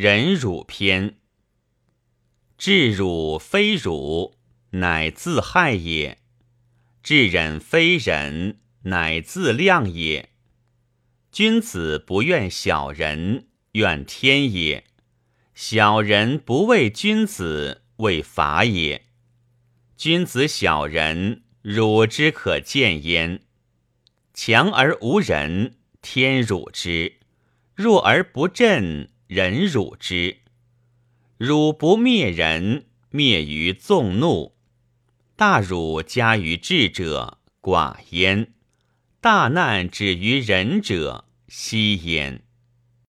忍辱篇。至辱非辱，乃自害也；至忍非忍，乃自量也。君子不怨小人，怨天也；小人不畏君子，畏法也。君子小人，辱之可见焉。强而无人，天辱之；弱而不振，忍辱之。辱不灭人，灭于纵怒；大辱加于智者，寡焉；大难止于仁者，稀焉。